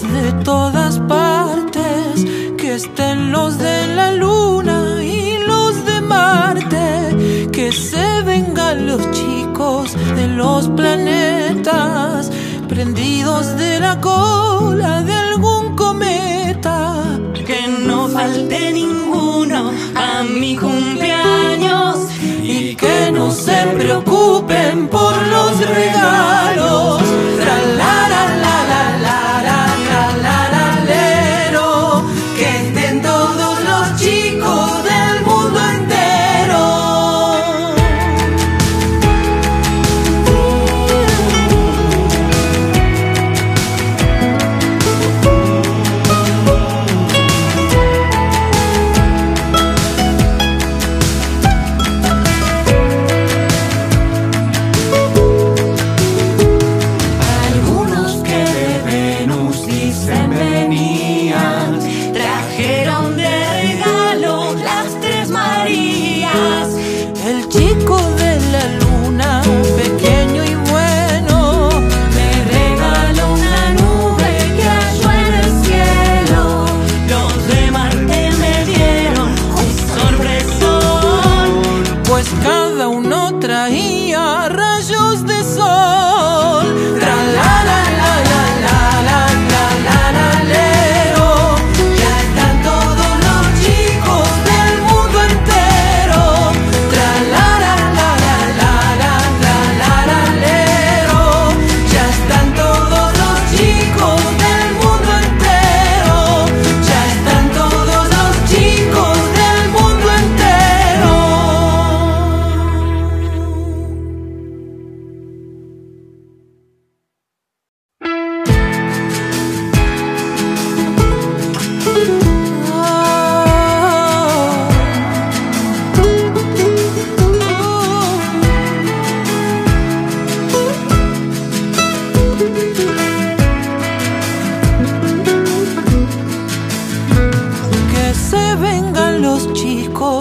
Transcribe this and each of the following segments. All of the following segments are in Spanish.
de todas partes, que estén los de la luna y los de Marte, que se vengan los chicos de los planetas, prendidos de la cola.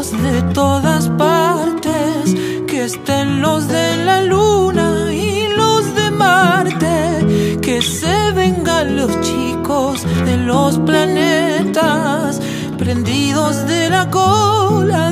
de todas partes, que estén los de la luna y los de Marte, que se vengan los chicos de los planetas, prendidos de la cola